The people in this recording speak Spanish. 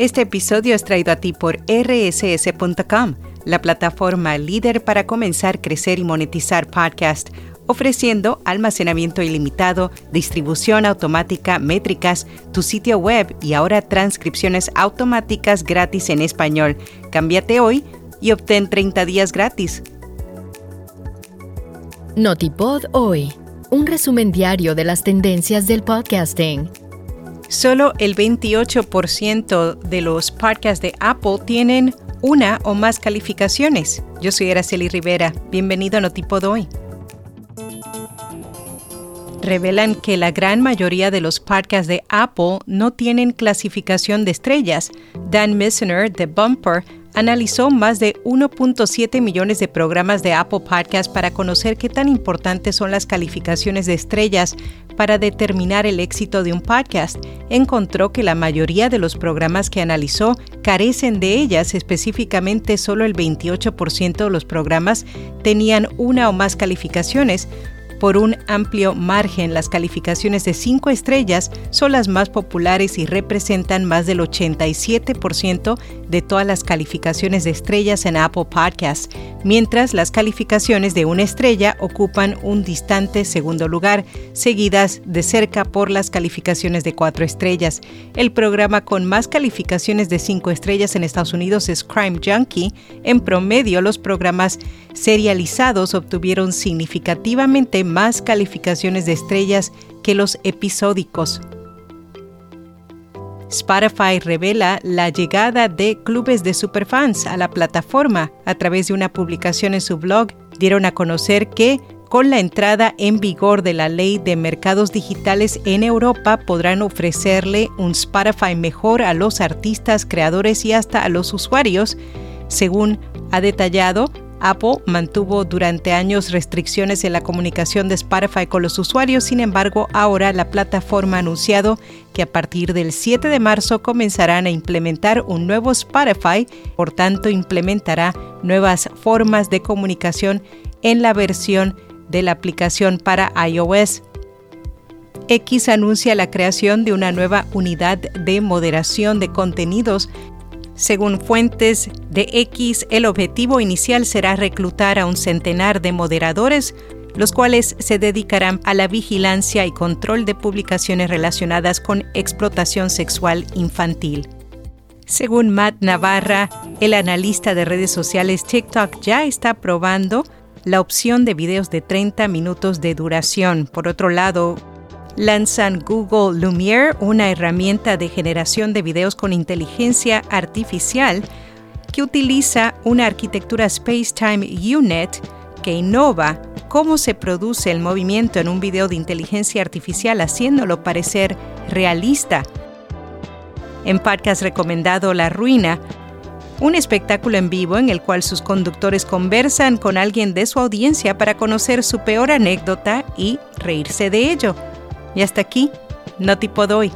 Este episodio es traído a ti por rss.com, la plataforma líder para comenzar, crecer y monetizar podcast, ofreciendo almacenamiento ilimitado, distribución automática, métricas, tu sitio web y ahora transcripciones automáticas gratis en español. Cámbiate hoy y obtén 30 días gratis. Notipod hoy, un resumen diario de las tendencias del podcasting. Solo el 28% de los podcasts de Apple tienen una o más calificaciones. Yo soy Araceli Rivera. Bienvenido a Notipod hoy. Revelan que la gran mayoría de los podcasts de Apple no tienen clasificación de estrellas. Dan Missener de Bumper analizó más de 1.7 millones de programas de Apple Podcast para conocer qué tan importantes son las calificaciones de estrellas para determinar el éxito de un podcast. Encontró que la mayoría de los programas que analizó carecen de ellas, específicamente solo el 28% de los programas tenían una o más calificaciones, por un amplio margen. Las calificaciones de 5 estrellas son las más populares y representan más del 87% de todas las calificaciones de estrellas en Apple Podcasts, mientras las calificaciones de una estrella ocupan un distante segundo lugar, seguidas de cerca por las calificaciones de 4 estrellas. El programa con más calificaciones de 5 estrellas en Estados Unidos es Crime Junkie. En promedio, los programas serializados obtuvieron significativamente más calificaciones de estrellas que los episódicos. Spotify revela la llegada de clubes de superfans a la plataforma. A través de una publicación en su blog, dieron a conocer que con la entrada en vigor de la ley de mercados digitales en Europa podrán ofrecerle un Spotify mejor a los artistas, creadores y hasta a los usuarios, según ha detallado Apple mantuvo durante años restricciones en la comunicación de Spotify con los usuarios, sin embargo, ahora la plataforma ha anunciado que a partir del 7 de marzo comenzarán a implementar un nuevo Spotify, por tanto implementará nuevas formas de comunicación en la versión de la aplicación para iOS. X anuncia la creación de una nueva unidad de moderación de contenidos. Según fuentes de X, el objetivo inicial será reclutar a un centenar de moderadores, los cuales se dedicarán a la vigilancia y control de publicaciones relacionadas con explotación sexual infantil. Según Matt Navarra, el analista de redes sociales TikTok ya está probando la opción de videos de 30 minutos de duración. Por otro lado, lanzan Google Lumiere, una herramienta de generación de videos con inteligencia artificial que utiliza una arquitectura Space-Time Unit que innova cómo se produce el movimiento en un video de inteligencia artificial haciéndolo parecer realista. En podcast recomendado La Ruina, un espectáculo en vivo en el cual sus conductores conversan con alguien de su audiencia para conocer su peor anécdota y reírse de ello. Y hasta aquí, no tipo doy.